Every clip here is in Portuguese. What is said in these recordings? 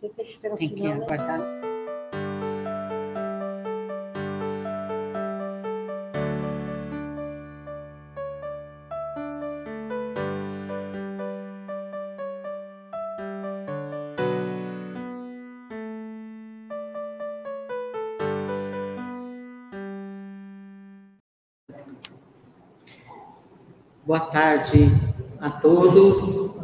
Tem que esperar Tem que sinal, né? aguardar. Boa tarde a todos.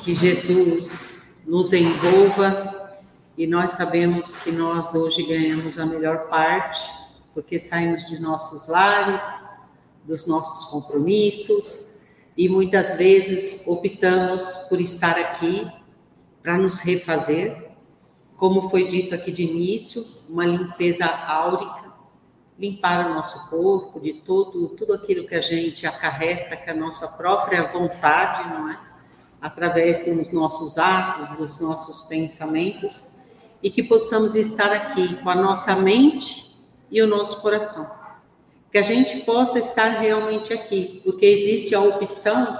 Que Jesus nos envolva e nós sabemos que nós hoje ganhamos a melhor parte, porque saímos de nossos lares, dos nossos compromissos e muitas vezes optamos por estar aqui para nos refazer, como foi dito aqui de início, uma limpeza áurica limpar o nosso corpo de todo, tudo aquilo que a gente acarreta, que é a nossa própria vontade, não é? Através dos nossos atos, dos nossos pensamentos, e que possamos estar aqui com a nossa mente e o nosso coração. Que a gente possa estar realmente aqui, porque existe a opção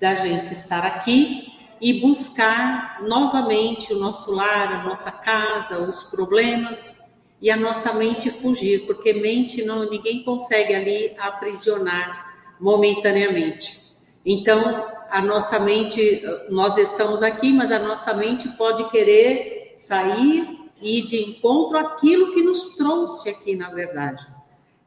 da gente estar aqui e buscar novamente o nosso lar, a nossa casa, os problemas e a nossa mente fugir, porque mente não ninguém consegue ali aprisionar momentaneamente. Então, a nossa mente, nós estamos aqui, mas a nossa mente pode querer sair e de encontro àquilo que nos trouxe aqui, na verdade.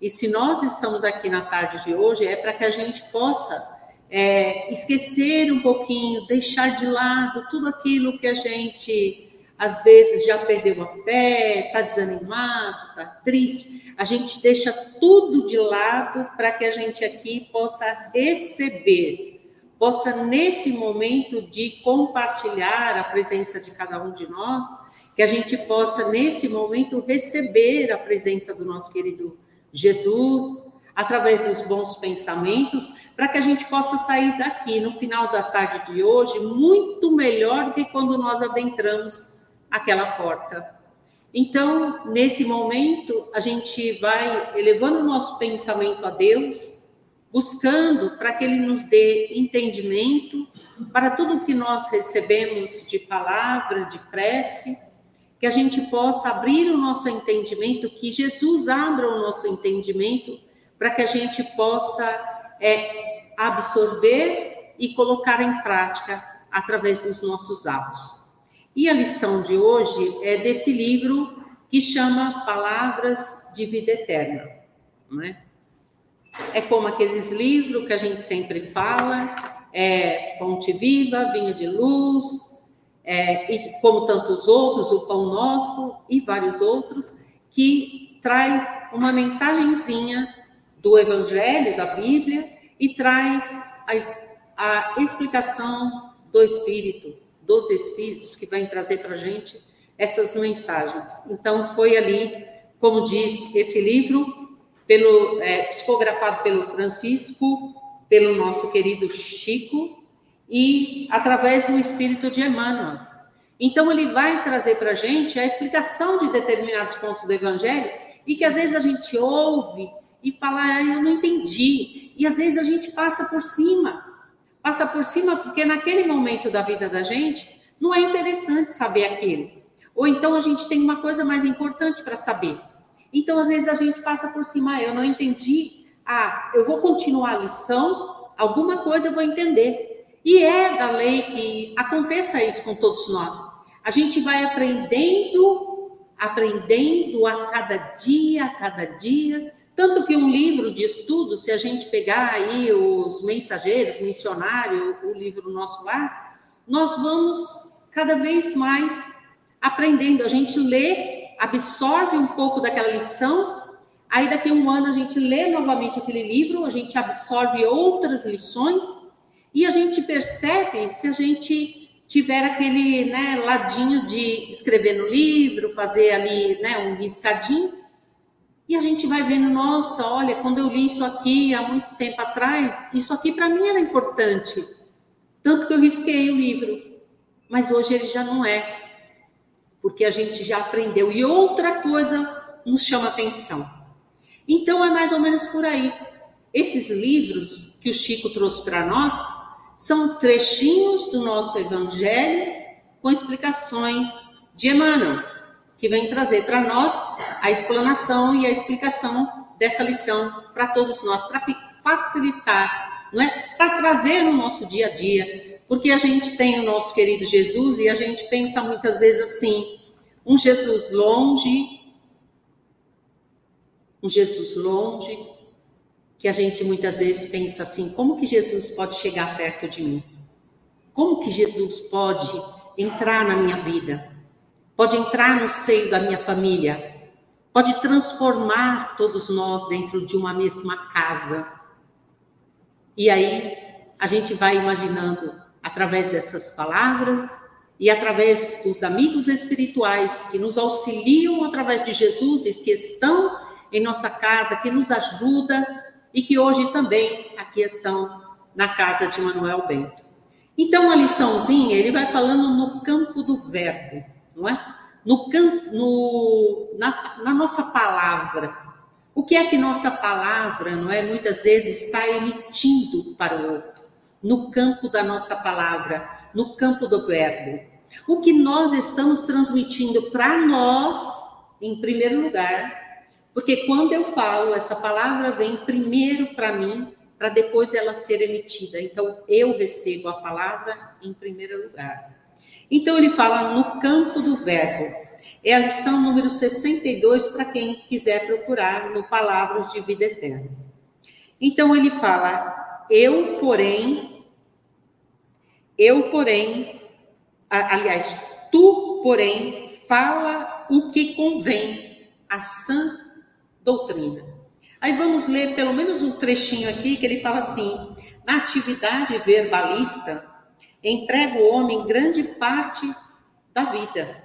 E se nós estamos aqui na tarde de hoje, é para que a gente possa é, esquecer um pouquinho, deixar de lado tudo aquilo que a gente às vezes já perdeu a fé, está desanimado, está triste. A gente deixa tudo de lado para que a gente aqui possa receber, possa nesse momento de compartilhar a presença de cada um de nós, que a gente possa nesse momento receber a presença do nosso querido Jesus através dos bons pensamentos, para que a gente possa sair daqui no final da tarde de hoje muito melhor do que quando nós adentramos aquela porta. Então, nesse momento, a gente vai elevando o nosso pensamento a Deus, buscando para que Ele nos dê entendimento para tudo que nós recebemos de palavra, de prece, que a gente possa abrir o nosso entendimento, que Jesus abra o nosso entendimento, para que a gente possa é, absorver e colocar em prática através dos nossos atos. E a lição de hoje é desse livro que chama Palavras de Vida Eterna. Não é? É como aqueles livros que a gente sempre fala, é Fonte Viva, Vinho de Luz, é, e como tantos outros, O Pão Nosso e vários outros, que traz uma mensagenzinha do Evangelho, da Bíblia, e traz a, a explicação do Espírito, dos Espíritos que vai trazer para a gente essas mensagens. Então, foi ali, como diz esse livro, pelo, é, psicografado pelo Francisco, pelo nosso querido Chico, e através do Espírito de Emmanuel. Então, ele vai trazer para a gente a explicação de determinados pontos do Evangelho, e que às vezes a gente ouve e fala, ah, eu não entendi. E às vezes a gente passa por cima passa por cima porque naquele momento da vida da gente não é interessante saber aquilo. Ou então a gente tem uma coisa mais importante para saber. Então, às vezes, a gente passa por cima, ah, eu não entendi, ah, eu vou continuar a lição, alguma coisa eu vou entender. E é da lei que aconteça isso com todos nós. A gente vai aprendendo, aprendendo a cada dia, a cada dia, tanto que um livro de estudo, se a gente pegar aí os mensageiros, missionário, o livro nosso lá, nós vamos cada vez mais aprendendo. A gente lê, absorve um pouco daquela lição, aí daqui a um ano a gente lê novamente aquele livro, a gente absorve outras lições e a gente percebe se a gente tiver aquele né, ladinho de escrever no livro, fazer ali né, um riscadinho, e a gente vai vendo, nossa, olha, quando eu li isso aqui há muito tempo atrás, isso aqui para mim era importante. Tanto que eu risquei o livro. Mas hoje ele já não é. Porque a gente já aprendeu. E outra coisa nos chama atenção. Então é mais ou menos por aí. Esses livros que o Chico trouxe para nós são trechinhos do nosso evangelho com explicações de Emmanuel, que vem trazer para nós a explanação e a explicação dessa lição para todos nós, para facilitar, não é? Para trazer no nosso dia a dia, porque a gente tem o nosso querido Jesus e a gente pensa muitas vezes assim, um Jesus longe, um Jesus longe, que a gente muitas vezes pensa assim: como que Jesus pode chegar perto de mim? Como que Jesus pode entrar na minha vida? Pode entrar no seio da minha família? Pode transformar todos nós dentro de uma mesma casa? E aí a gente vai imaginando através dessas palavras e através dos amigos espirituais que nos auxiliam através de Jesus que estão em nossa casa, que nos ajuda e que hoje também aqui estão na casa de Manuel Bento. Então, a liçãozinha, ele vai falando no campo do verbo, não é? No, no na, na nossa palavra. O que é que nossa palavra, não é? Muitas vezes está emitindo para o outro. No campo da nossa palavra, no campo do verbo. O que nós estamos transmitindo para nós, em primeiro lugar, porque quando eu falo, essa palavra vem primeiro para mim, para depois ela ser emitida. Então, eu recebo a palavra em primeiro lugar. Então, ele fala no campo do verbo. É a lição número 62 para quem quiser procurar no Palavras de Vida Eterna. Então, ele fala: Eu, porém, eu, porém, aliás, tu, porém, fala o que convém a sã doutrina. Aí vamos ler pelo menos um trechinho aqui que ele fala assim: na atividade verbalista, emprega o homem grande parte da vida.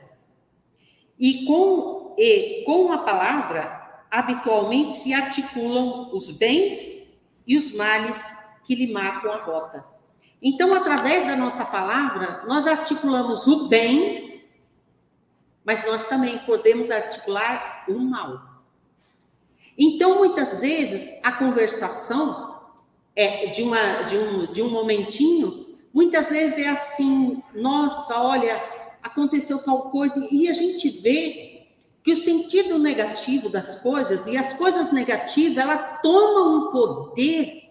E com, e com a palavra, habitualmente se articulam os bens e os males que lhe marcam a rota. Então, através da nossa palavra, nós articulamos o bem, mas nós também podemos articular o mal. Então, muitas vezes, a conversação é de, uma, de, um, de um momentinho, muitas vezes é assim, nossa, olha, aconteceu tal coisa, e a gente vê que o sentido negativo das coisas e as coisas negativas, ela toma um poder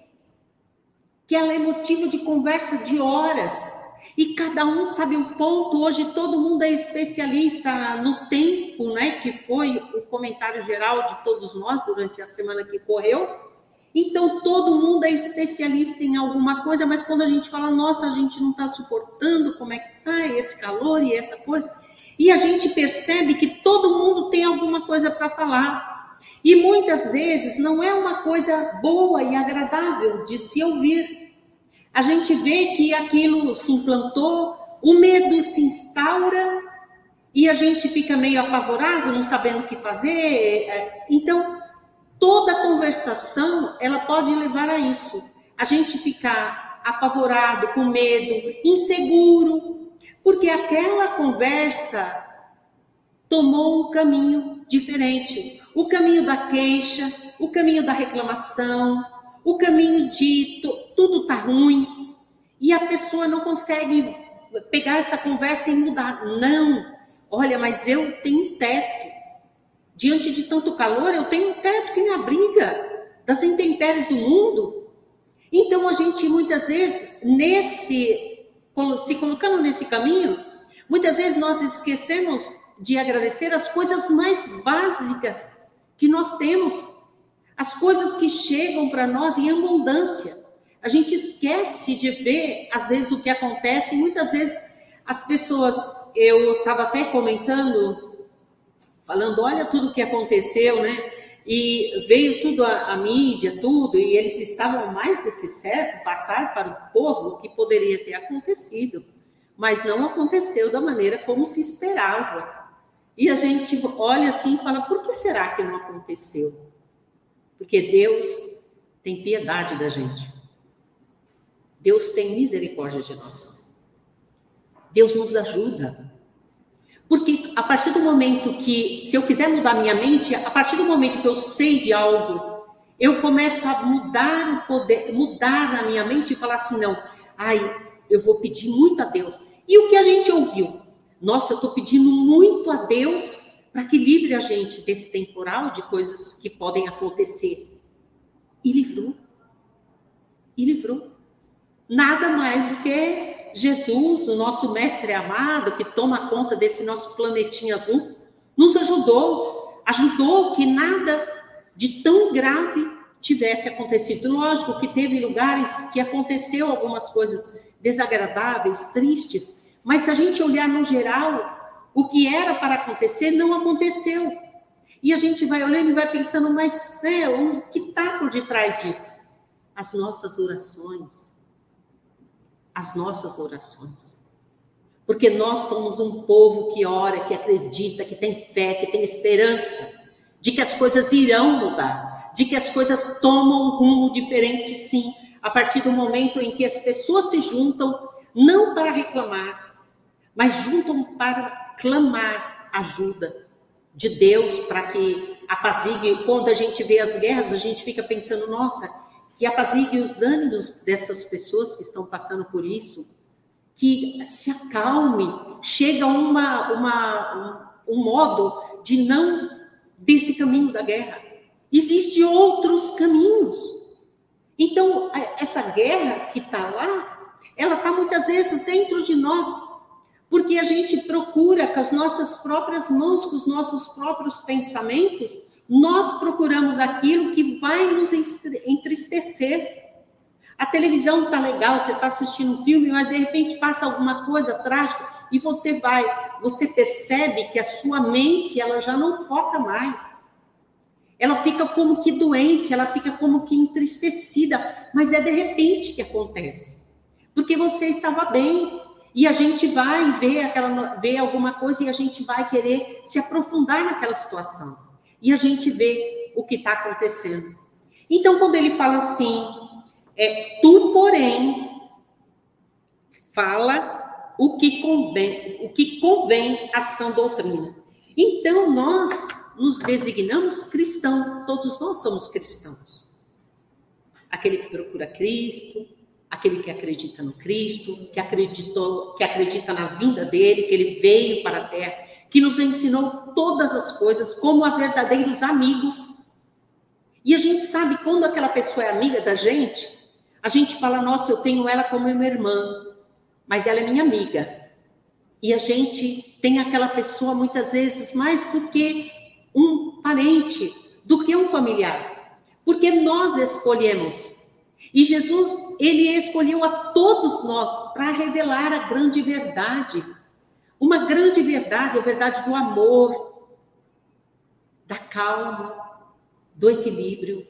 que ela é motivo de conversa de horas e cada um sabe um ponto. Hoje todo mundo é especialista no tempo, né? Que foi o comentário geral de todos nós durante a semana que correu. Então todo mundo é especialista em alguma coisa, mas quando a gente fala, nossa, a gente não está suportando, como é que tá esse calor e essa coisa, e a gente percebe que todo mundo tem alguma coisa para falar. E muitas vezes não é uma coisa boa e agradável de se ouvir a gente vê que aquilo se implantou, o medo se instaura e a gente fica meio apavorado, não sabendo o que fazer. É, então, toda conversação ela pode levar a isso. A gente ficar apavorado, com medo, inseguro, porque aquela conversa tomou um caminho diferente. O caminho da queixa, o caminho da reclamação, o caminho de tudo tá ruim e a pessoa não consegue pegar essa conversa e mudar. Não, olha, mas eu tenho um teto. Diante de tanto calor, eu tenho um teto que me abriga das intempéries do mundo. Então a gente muitas vezes nesse se colocando nesse caminho, muitas vezes nós esquecemos de agradecer as coisas mais básicas que nós temos as coisas que chegam para nós em abundância. A gente esquece de ver, às vezes, o que acontece, muitas vezes as pessoas, eu estava até comentando, falando, olha tudo o que aconteceu, né? E veio tudo a, a, mídia, tudo, e eles estavam mais do que certo passar para o povo o que poderia ter acontecido, mas não aconteceu da maneira como se esperava. E a gente olha assim e fala, por que será que não aconteceu? Porque Deus tem piedade da gente. Deus tem misericórdia de nós. Deus nos ajuda. Porque a partir do momento que, se eu quiser mudar minha mente, a partir do momento que eu sei de algo, eu começo a mudar o poder, mudar na minha mente e falar assim: não, ai, eu vou pedir muito a Deus. E o que a gente ouviu? Nossa, eu estou pedindo muito a Deus para que livre a gente desse temporal de coisas que podem acontecer. E livrou. E livrou. Nada mais do que Jesus, o nosso mestre amado, que toma conta desse nosso planetinho azul, nos ajudou, ajudou que nada de tão grave tivesse acontecido. Lógico que teve lugares que aconteceu algumas coisas desagradáveis, tristes, mas se a gente olhar no geral, o que era para acontecer não aconteceu. E a gente vai olhando e vai pensando, mas né, o que está por detrás disso? As nossas orações. As nossas orações. Porque nós somos um povo que ora, que acredita, que tem fé, que tem esperança de que as coisas irão mudar, de que as coisas tomam um rumo diferente, sim, a partir do momento em que as pessoas se juntam, não para reclamar, mas juntam para clamar ajuda de Deus para que apazigue. Quando a gente vê as guerras, a gente fica pensando, nossa, que apazigue os ânimos dessas pessoas que estão passando por isso, que se acalme, chega uma, uma, um, um modo de não desse caminho da guerra. Existem outros caminhos. Então, essa guerra que está lá, ela está muitas vezes dentro de nós, porque a gente procura com as nossas próprias mãos, com os nossos próprios pensamentos, nós procuramos aquilo que vai nos entristecer. A televisão está legal, você está assistindo um filme, mas de repente passa alguma coisa trágica e você vai, você percebe que a sua mente ela já não foca mais. Ela fica como que doente, ela fica como que entristecida, mas é de repente que acontece. Porque você estava bem, e a gente vai ver aquela ver alguma coisa e a gente vai querer se aprofundar naquela situação. E a gente vê o que está acontecendo. Então, quando ele fala assim, é, tu, porém, fala o que convém, o que convém à sã doutrina. Então, nós nos designamos cristãos, todos nós somos cristãos. Aquele que procura Cristo, aquele que acredita no Cristo, que acreditou, que acredita na vinda dele, que ele veio para a terra, que nos ensinou todas as coisas como a verdadeiros amigos. E a gente sabe quando aquela pessoa é amiga da gente, a gente fala: "Nossa, eu tenho ela como minha irmã, mas ela é minha amiga". E a gente tem aquela pessoa muitas vezes mais do que um parente, do que um familiar. Porque nós escolhemos e Jesus, ele escolheu a todos nós para revelar a grande verdade. Uma grande verdade, a verdade do amor, da calma, do equilíbrio,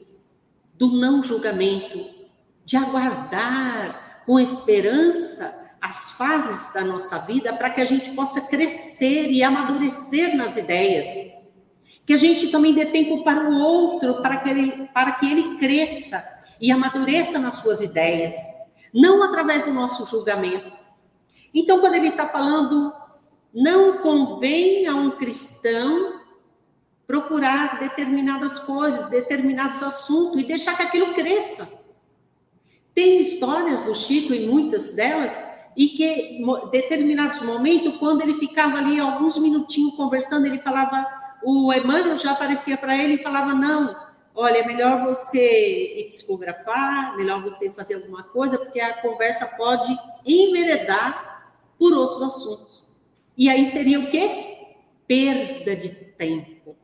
do não julgamento, de aguardar com esperança as fases da nossa vida para que a gente possa crescer e amadurecer nas ideias. Que a gente também dê tempo para o outro, para que ele, para que ele cresça e amadureça nas suas ideias, não através do nosso julgamento. Então, quando ele está falando, não convém a um cristão procurar determinadas coisas, determinados assuntos e deixar que aquilo cresça. Tem histórias do Chico, e muitas delas, e que determinados momentos, quando ele ficava ali alguns minutinhos conversando, ele falava, o Emmanuel já aparecia para ele e falava: Não, olha, é melhor você psicografar, melhor você fazer alguma coisa, porque a conversa pode enveredar por outros assuntos. E aí seria o quê? Perda de tempo.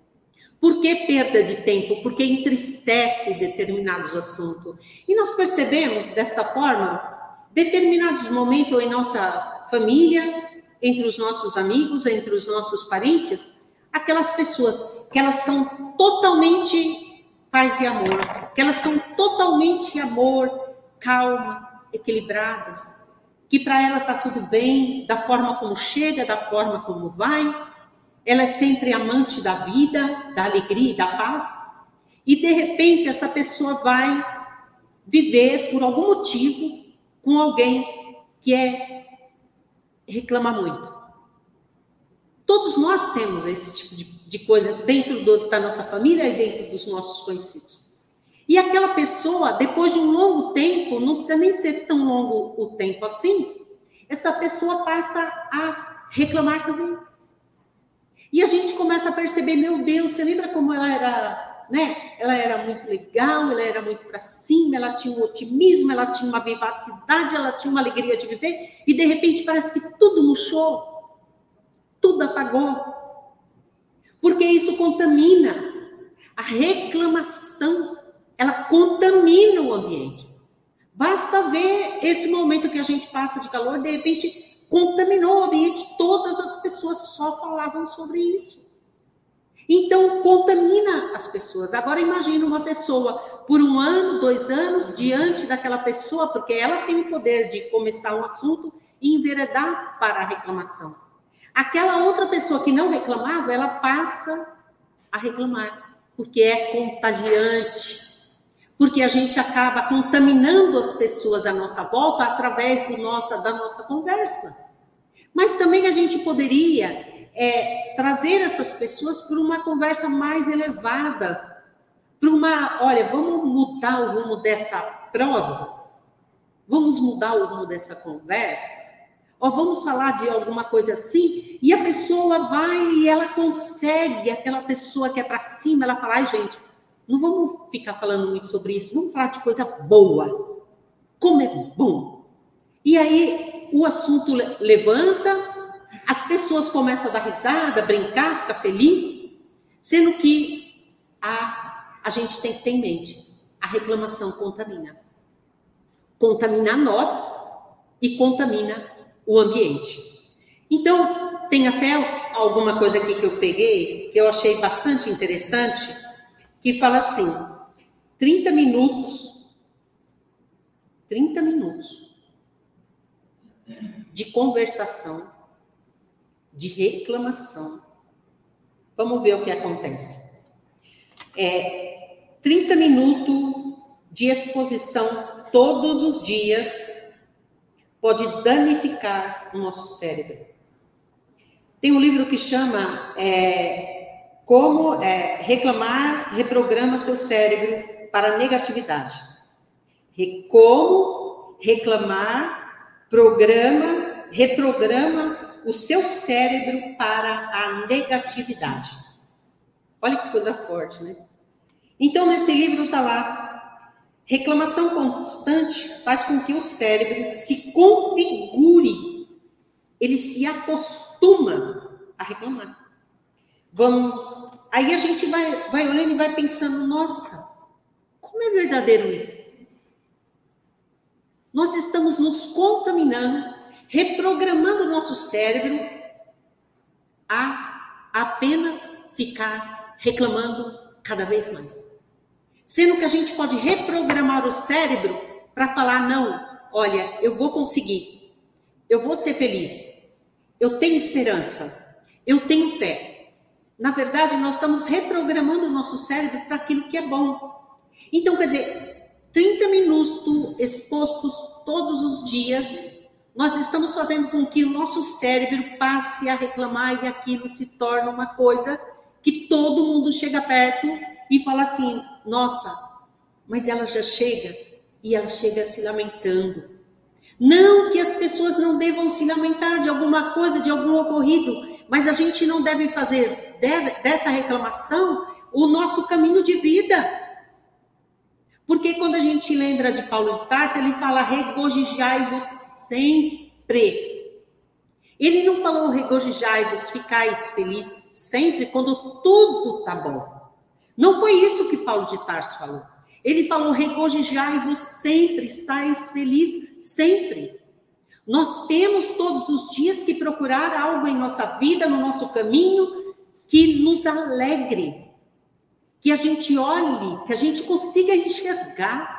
Por que perda de tempo? Porque entristece determinados assuntos. E nós percebemos desta forma determinados momentos em nossa família, entre os nossos amigos, entre os nossos parentes, aquelas pessoas que elas são totalmente paz e amor, que elas são totalmente amor, calma, equilibradas, que para ela está tudo bem, da forma como chega, da forma como vai, ela é sempre amante da vida, da alegria e da paz, e de repente essa pessoa vai viver por algum motivo com alguém que é reclama muito. Todos nós temos esse tipo de de coisa dentro do, da nossa família e dentro dos nossos conhecidos. E aquela pessoa, depois de um longo tempo, não precisa nem ser tão longo o tempo assim, essa pessoa passa a reclamar também. E a gente começa a perceber, meu Deus, você lembra como ela era, né? Ela era muito legal, ela era muito para cima, ela tinha um otimismo, ela tinha uma vivacidade, ela tinha uma alegria de viver, e de repente parece que tudo murchou, tudo apagou. Porque isso contamina. A reclamação, ela contamina o ambiente. Basta ver esse momento que a gente passa de calor, de repente contaminou o ambiente, todas as pessoas só falavam sobre isso. Então, contamina as pessoas. Agora, imagine uma pessoa por um ano, dois anos, diante daquela pessoa, porque ela tem o poder de começar um assunto e enveredar para a reclamação. Aquela outra pessoa que não reclamava, ela passa a reclamar, porque é contagiante porque a gente acaba contaminando as pessoas à nossa volta através nossa, da nossa conversa. Mas também a gente poderia é, trazer essas pessoas para uma conversa mais elevada, para uma, olha, vamos mudar o rumo dessa prosa, vamos mudar o rumo dessa conversa, ou vamos falar de alguma coisa assim, e a pessoa vai e ela consegue, aquela pessoa que é para cima, ela fala, ai gente, não vamos ficar falando muito sobre isso, vamos falar de coisa boa. Como é bom. E aí o assunto levanta, as pessoas começam a dar risada, brincar, ficar feliz, sendo que a, a gente tem que ter em mente, a reclamação contamina. Contamina nós e contamina o ambiente. Então, tem até alguma coisa aqui que eu peguei, que eu achei bastante interessante, que fala assim: 30 minutos, 30 minutos de conversação, de reclamação. Vamos ver o que acontece. É 30 minutos de exposição todos os dias pode danificar o nosso cérebro. Tem um livro que chama é, como é, reclamar reprograma seu cérebro para negatividade. Como reclamar programa, reprograma o seu cérebro para a negatividade. Olha que coisa forte, né? Então, nesse livro está lá: reclamação constante faz com que o cérebro se configure, ele se acostuma a reclamar. Vamos. Aí a gente vai, vai olhando e vai pensando: nossa, como é verdadeiro isso? Nós estamos nos contaminando, reprogramando o nosso cérebro a apenas ficar reclamando cada vez mais. Sendo que a gente pode reprogramar o cérebro para falar: não, olha, eu vou conseguir, eu vou ser feliz, eu tenho esperança, eu tenho fé. Na verdade, nós estamos reprogramando o nosso cérebro para aquilo que é bom. Então, quer dizer, 30 minutos expostos todos os dias, nós estamos fazendo com que o nosso cérebro passe a reclamar e aquilo se torna uma coisa que todo mundo chega perto e fala assim: nossa, mas ela já chega e ela chega se lamentando. Não que as pessoas não devam se lamentar de alguma coisa, de algum ocorrido, mas a gente não deve fazer dessa reclamação o nosso caminho de vida. Porque quando a gente lembra de Paulo de Tarso, ele fala regozijai-vos sempre. Ele não falou regozijai-vos, ficais felizes sempre, quando tudo está bom. Não foi isso que Paulo de Tarso falou. Ele falou regozijai-vos sempre, estáis felizes sempre. Nós temos todos os dias que procurar algo em nossa vida, no nosso caminho, que nos alegre, que a gente olhe, que a gente consiga enxergar.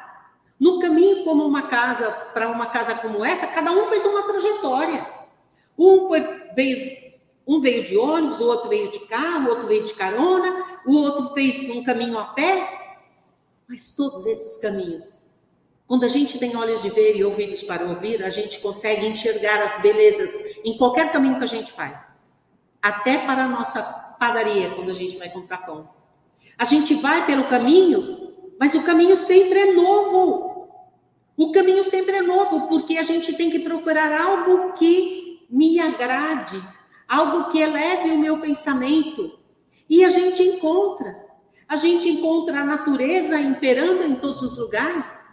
No caminho como uma casa, para uma casa como essa, cada um fez uma trajetória. Um foi, veio, um veio de ônibus, o outro veio de carro, o outro veio de carona, o outro fez um caminho a pé. Mas todos esses caminhos quando a gente tem olhos de ver e ouvidos para ouvir, a gente consegue enxergar as belezas em qualquer caminho que a gente faz. Até para a nossa padaria, quando a gente vai comprar pão. A gente vai pelo caminho, mas o caminho sempre é novo. O caminho sempre é novo, porque a gente tem que procurar algo que agrade, algo que eleve o meu pensamento. E a gente encontra. A gente encontra a natureza imperando em todos os lugares.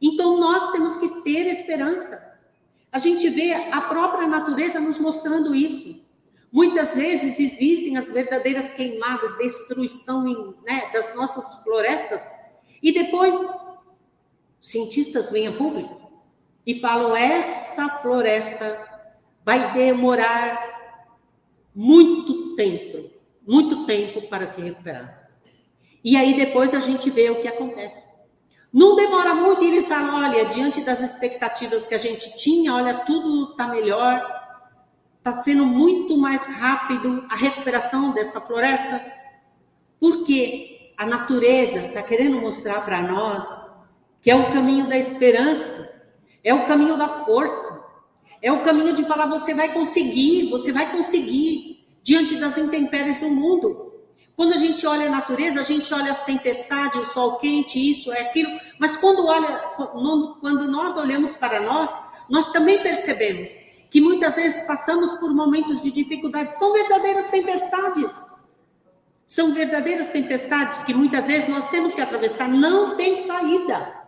Então nós temos que ter esperança. A gente vê a própria natureza nos mostrando isso. Muitas vezes existem as verdadeiras queimadas, destruição né, das nossas florestas, e depois cientistas vêm a público e falam: essa floresta vai demorar muito tempo, muito tempo para se recuperar. E aí depois a gente vê o que acontece. Não demora muito e eles falam: olha, diante das expectativas que a gente tinha, olha, tudo está melhor, está sendo muito mais rápido a recuperação dessa floresta, porque a natureza está querendo mostrar para nós que é o caminho da esperança, é o caminho da força, é o caminho de falar: você vai conseguir, você vai conseguir diante das intempéries do mundo. Quando a gente olha a natureza, a gente olha as tempestades, o sol quente, isso, é aquilo. Mas quando, olha, quando nós olhamos para nós, nós também percebemos que muitas vezes passamos por momentos de dificuldade. São verdadeiras tempestades. São verdadeiras tempestades que muitas vezes nós temos que atravessar. Não tem saída.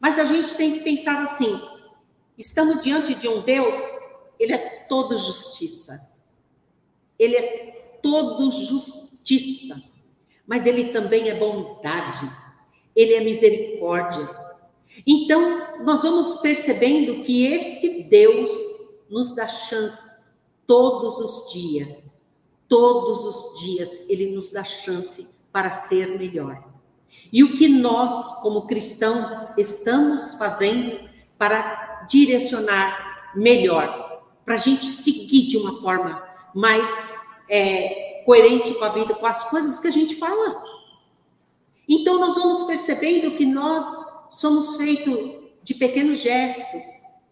Mas a gente tem que pensar assim: estamos diante de um Deus, ele é todo justiça. Ele é todo justiça mas ele também é bondade, ele é misericórdia. Então, nós vamos percebendo que esse Deus nos dá chance todos os dias. Todos os dias ele nos dá chance para ser melhor. E o que nós, como cristãos, estamos fazendo para direcionar melhor, para a gente seguir de uma forma mais é, coerente com a vida, com as coisas que a gente fala. Então nós vamos percebendo que nós somos feitos de pequenos gestos,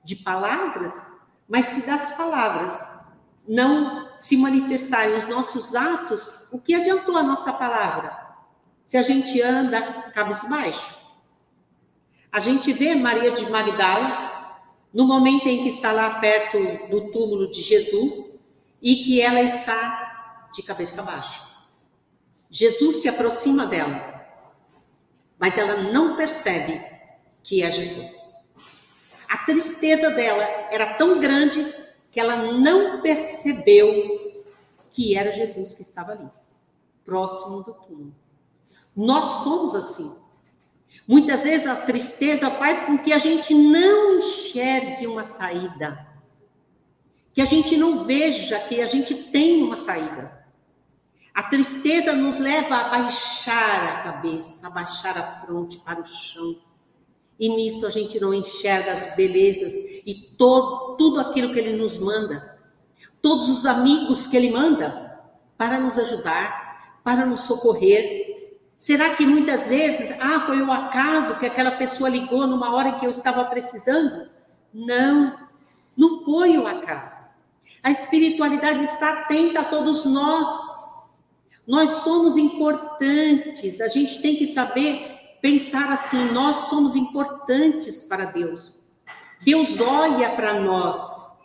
de palavras, mas se das palavras não se manifestarem os nossos atos, o que adiantou a nossa palavra? Se a gente anda cabisbaixo. A gente vê Maria de Magdala no momento em que está lá perto do túmulo de Jesus e que ela está de cabeça baixa. Jesus se aproxima dela, mas ela não percebe que é Jesus. A tristeza dela era tão grande que ela não percebeu que era Jesus que estava ali, próximo do túmulo. Nós somos assim. Muitas vezes a tristeza faz com que a gente não enxergue uma saída, que a gente não veja que a gente tem uma saída. A tristeza nos leva a baixar a cabeça, a baixar a fronte para o chão. E nisso a gente não enxerga as belezas e todo, tudo aquilo que ele nos manda. Todos os amigos que ele manda para nos ajudar, para nos socorrer. Será que muitas vezes, ah, foi o acaso que aquela pessoa ligou numa hora que eu estava precisando? Não, não foi o acaso. A espiritualidade está atenta a todos nós. Nós somos importantes, a gente tem que saber pensar assim: nós somos importantes para Deus. Deus olha para nós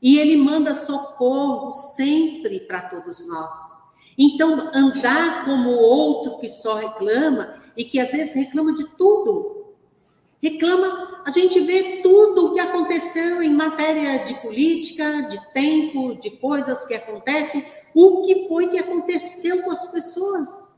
e Ele manda socorro sempre para todos nós. Então, andar como o outro que só reclama e que às vezes reclama de tudo. Reclama, a gente vê tudo o que aconteceu em matéria de política, de tempo, de coisas que acontecem, o que foi que aconteceu com as pessoas.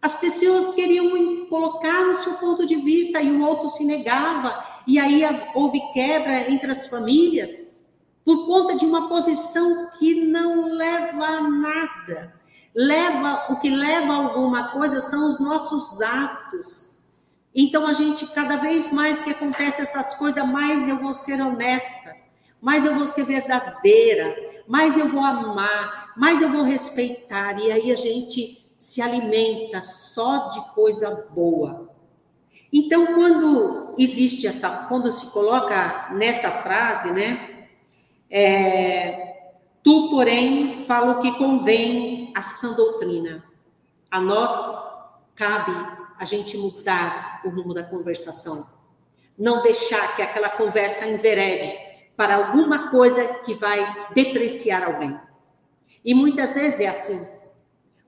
As pessoas queriam colocar o seu ponto de vista e o outro se negava, e aí houve quebra entre as famílias por conta de uma posição que não leva a nada. Leva o que leva a alguma coisa são os nossos atos. Então a gente cada vez mais que acontece essas coisas, mais eu vou ser honesta, mais eu vou ser verdadeira, mais eu vou amar, mais eu vou respeitar. E aí a gente se alimenta só de coisa boa. Então, quando existe essa, quando se coloca nessa frase, né? É, tu, porém, fala o que convém a sã doutrina. A nós cabe a gente mudar o rumo da conversação. Não deixar que aquela conversa enverede para alguma coisa que vai depreciar alguém. E muitas vezes é assim.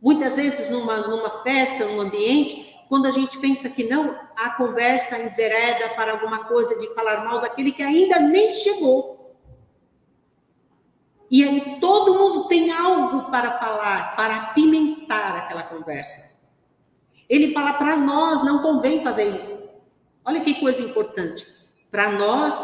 Muitas vezes, numa, numa festa, num ambiente, quando a gente pensa que não, a conversa envereda para alguma coisa de falar mal daquele que ainda nem chegou. E aí todo mundo tem algo para falar, para apimentar aquela conversa. Ele fala para nós, não convém fazer isso. Olha que coisa importante. Para nós,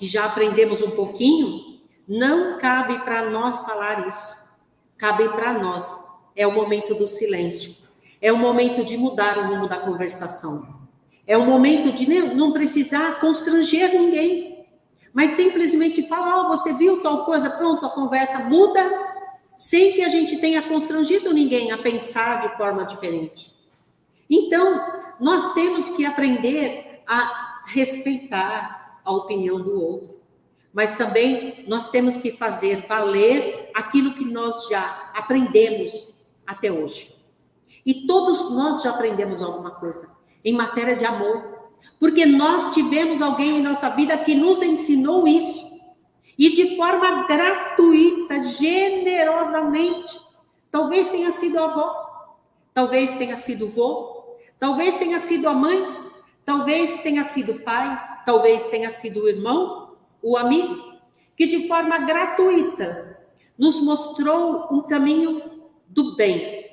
que já aprendemos um pouquinho, não cabe para nós falar isso. Cabe para nós. É o momento do silêncio. É o momento de mudar o rumo da conversação. É o momento de não precisar constranger ninguém, mas simplesmente falar: oh, você viu tal coisa, pronto, a conversa muda, sem que a gente tenha constrangido ninguém a pensar de forma diferente. Então, nós temos que aprender a respeitar a opinião do outro, mas também nós temos que fazer valer aquilo que nós já aprendemos até hoje. E todos nós já aprendemos alguma coisa em matéria de amor, porque nós tivemos alguém em nossa vida que nos ensinou isso. E de forma gratuita, generosamente. Talvez tenha sido a avó, talvez tenha sido o vô, talvez tenha sido a mãe, talvez tenha sido o pai, talvez tenha sido o irmão, o amigo, que de forma gratuita nos mostrou um caminho do bem,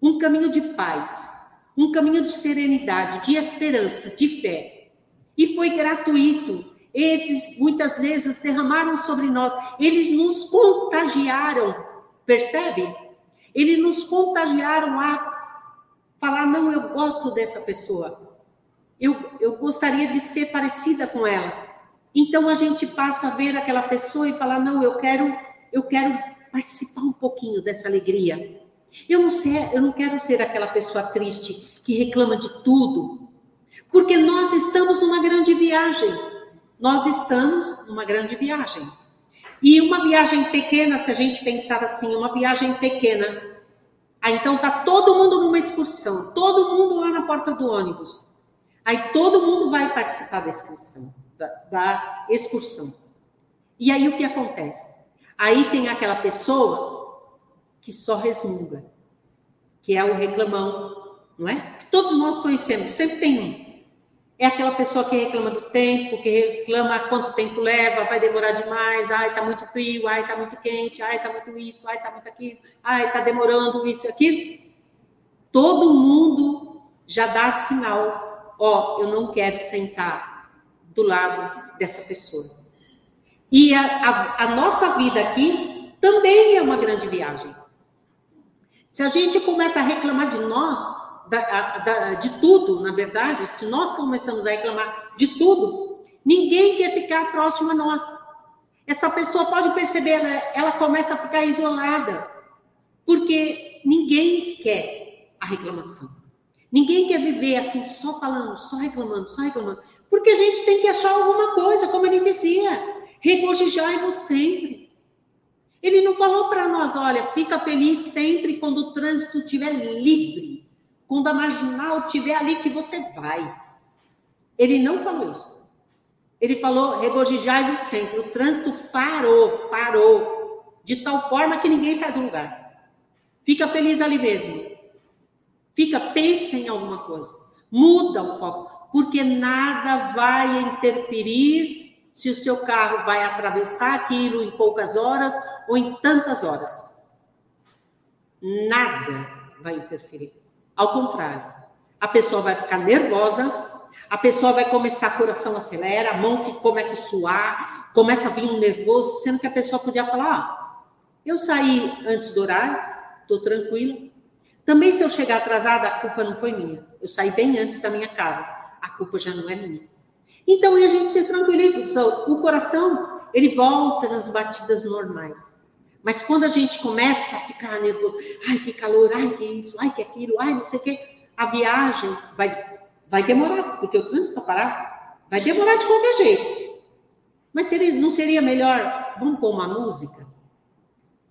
um caminho de paz, um caminho de serenidade, de esperança, de fé. E foi gratuito. Eles muitas vezes derramaram sobre nós, eles nos contagiaram, percebe? Eles nos contagiaram a falar: não, eu gosto dessa pessoa, eu, eu gostaria de ser parecida com ela. Então a gente passa a ver aquela pessoa e falar: não, eu quero, eu quero participar um pouquinho dessa alegria. Eu não, sei, eu não quero ser aquela pessoa triste que reclama de tudo, porque nós estamos numa grande viagem. Nós estamos numa grande viagem. E uma viagem pequena, se a gente pensar assim, uma viagem pequena. Aí então tá todo mundo numa excursão, todo mundo lá na porta do ônibus. Aí todo mundo vai participar da excursão, da, da excursão. E aí o que acontece? Aí tem aquela pessoa que só resmunga, que é o reclamão, não é? Que todos nós conhecemos, sempre tem um. É aquela pessoa que reclama do tempo, que reclama quanto tempo leva, vai demorar demais, ai, tá muito frio, ai, tá muito quente, ai, tá muito isso, ai, tá muito aquilo, ai, tá demorando isso e aquilo. Todo mundo já dá sinal, ó, eu não quero sentar do lado dessa pessoa. E a, a, a nossa vida aqui também é uma grande viagem. Se a gente começa a reclamar de nós, da, da, de tudo, na verdade, se nós começamos a reclamar de tudo, ninguém quer ficar próximo a nós. Essa pessoa pode perceber, ela, ela começa a ficar isolada, porque ninguém quer a reclamação. Ninguém quer viver assim, só falando, só reclamando, só reclamando. Porque a gente tem que achar alguma coisa, como ele dizia. Regozijai-vos sempre. Ele não falou para nós, olha, fica feliz sempre quando o trânsito estiver livre, quando a marginal estiver ali que você vai. Ele não falou isso. Ele falou, regozijai-vos sempre. O trânsito parou, parou, de tal forma que ninguém sai do lugar. Fica feliz ali mesmo. Fica, pense em alguma coisa. Muda o foco, porque nada vai interferir se o seu carro vai atravessar aquilo em poucas horas ou em tantas horas. Nada vai interferir. Ao contrário, a pessoa vai ficar nervosa, a pessoa vai começar, coração acelera, a mão fica, começa a suar, começa a vir um nervoso, sendo que a pessoa podia falar: eu saí antes do horário, estou tranquila. Também, se eu chegar atrasada, a culpa não foi minha. Eu saí bem antes da minha casa, a culpa já não é minha. Então, e a gente se tranquiliza, o coração, ele volta nas batidas normais. Mas quando a gente começa a ficar nervoso, ai, que calor, ai, que isso, ai, que aquilo, ai, não sei o quê, a viagem vai, vai demorar, porque o trânsito está parado. Vai demorar de qualquer jeito. Mas seria, não seria melhor, vamos pôr uma música?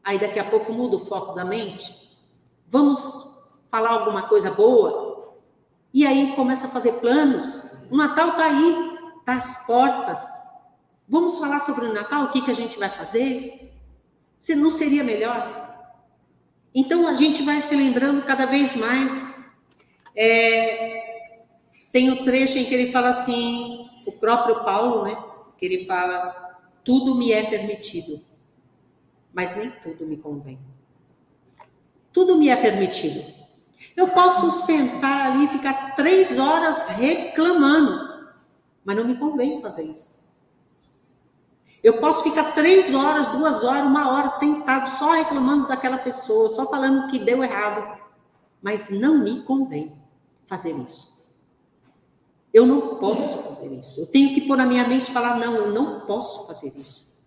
Aí daqui a pouco muda o foco da mente? Vamos falar alguma coisa boa? E aí começa a fazer planos. O Natal está aí, das portas. Vamos falar sobre o Natal, o que, que a gente vai fazer? Se não seria melhor? Então a gente vai se lembrando cada vez mais. É, tem o um trecho em que ele fala assim, o próprio Paulo, né? Que ele fala: tudo me é permitido, mas nem tudo me convém. Tudo me é permitido. Eu posso sentar ali e ficar três horas reclamando, mas não me convém fazer isso. Eu posso ficar três horas, duas horas, uma hora sentado só reclamando daquela pessoa, só falando que deu errado. Mas não me convém fazer isso. Eu não posso fazer isso. Eu tenho que pôr na minha mente e falar: não, eu não posso fazer isso.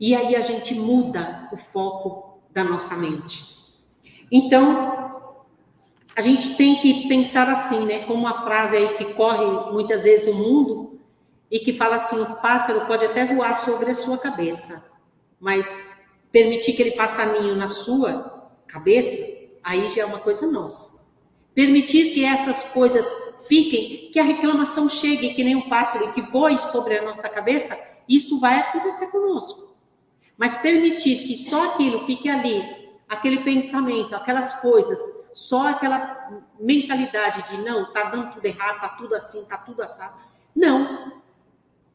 E aí a gente muda o foco da nossa mente. Então, a gente tem que pensar assim, né? Como uma frase aí que corre muitas vezes o mundo, e que fala assim: o pássaro pode até voar sobre a sua cabeça, mas permitir que ele faça ninho na sua cabeça, aí já é uma coisa nossa. Permitir que essas coisas fiquem, que a reclamação chegue, que nem um pássaro e que voe sobre a nossa cabeça, isso vai acontecer conosco. Mas permitir que só aquilo fique ali, aquele pensamento, aquelas coisas, só aquela mentalidade de não, tá dando tudo errado, tá tudo assim, tá tudo assado. Não,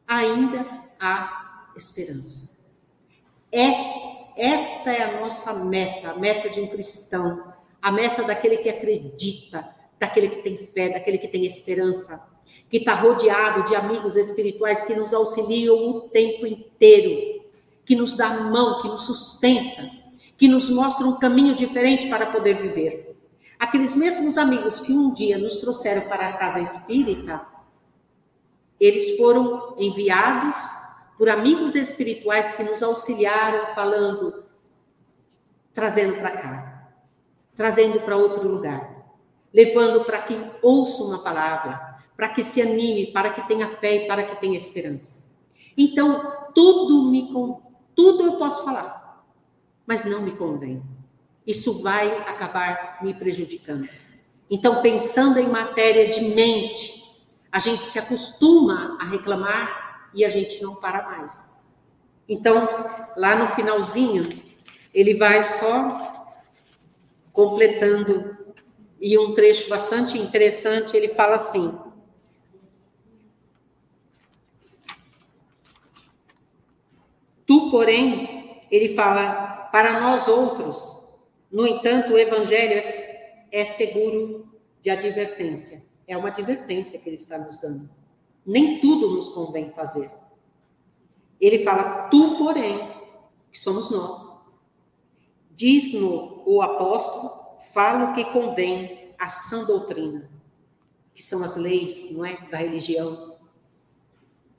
ainda há esperança. Essa, é a nossa meta, a meta de um cristão, a meta daquele que acredita, daquele que tem fé, daquele que tem esperança, que está rodeado de amigos espirituais que nos auxiliam o tempo inteiro, que nos dá a mão, que nos sustenta, que nos mostra um caminho diferente para poder viver. Aqueles mesmos amigos que um dia nos trouxeram para a casa espírita, eles foram enviados por amigos espirituais que nos auxiliaram, falando, trazendo para cá, trazendo para outro lugar, levando para que ouça uma palavra, para que se anime, para que tenha fé e para que tenha esperança. Então, tudo me tudo eu posso falar, mas não me convém. Isso vai acabar me prejudicando. Então, pensando em matéria de mente, a gente se acostuma a reclamar e a gente não para mais. Então, lá no finalzinho, ele vai só completando e um trecho bastante interessante, ele fala assim: Tu, porém, ele fala para nós outros, no entanto, o evangelho é, é seguro de advertência. É uma advertência que ele está nos dando. Nem tudo nos convém fazer. Ele fala, tu, porém, que somos nós. Diz-no o apóstolo, fala o que convém a sã doutrina, que são as leis, não é, da religião.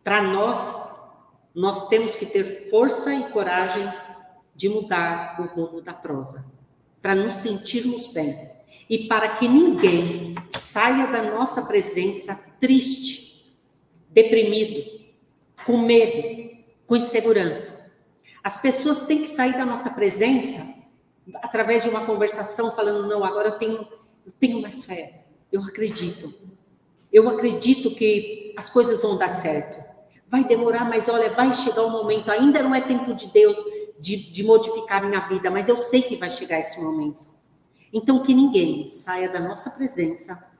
Para nós, nós temos que ter força e coragem de mudar o rumo da prosa, para nos sentirmos bem e para que ninguém saia da nossa presença triste, deprimido, com medo, com insegurança. As pessoas têm que sair da nossa presença através de uma conversação falando não, agora eu tenho eu tenho mais fé. Eu acredito. Eu acredito que as coisas vão dar certo. Vai demorar, mas olha, vai chegar o momento. Ainda não é tempo de Deus de, de modificar minha vida, mas eu sei que vai chegar esse momento. Então, que ninguém saia da nossa presença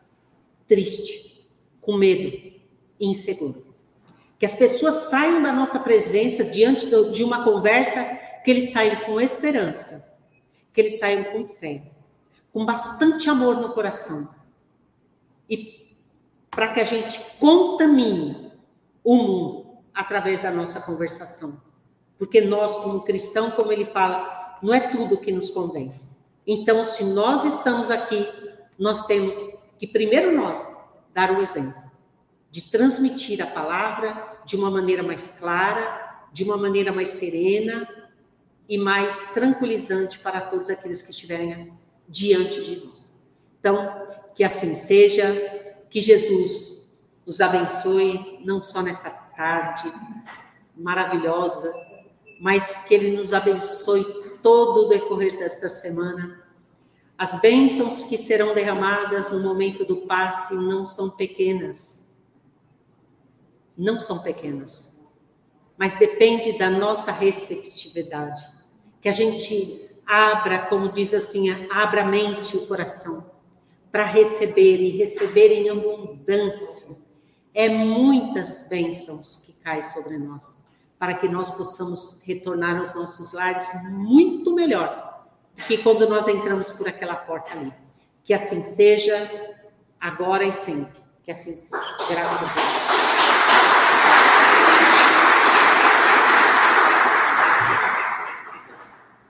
triste, com medo e inseguro. Que as pessoas saiam da nossa presença diante de uma conversa, que eles saiam com esperança, que eles saiam com fé, com bastante amor no coração. E para que a gente contamine o mundo através da nossa conversação. Porque nós, como cristão, como ele fala, não é tudo que nos convém. Então, se nós estamos aqui, nós temos que, primeiro nós, dar o exemplo de transmitir a palavra de uma maneira mais clara, de uma maneira mais serena e mais tranquilizante para todos aqueles que estiverem diante de nós. Então, que assim seja, que Jesus nos abençoe, não só nessa tarde maravilhosa, mas que Ele nos abençoe todo o decorrer desta semana. As bênçãos que serão derramadas no momento do passe não são pequenas. Não são pequenas. Mas depende da nossa receptividade. Que a gente abra, como diz assim, abra a mente e o coração para receber e receber em abundância. É muitas bênçãos que caem sobre nós, para que nós possamos retornar aos nossos lares muito melhor que quando nós entramos por aquela porta ali. Que assim seja, agora e sempre. Que assim seja. Graças a Deus.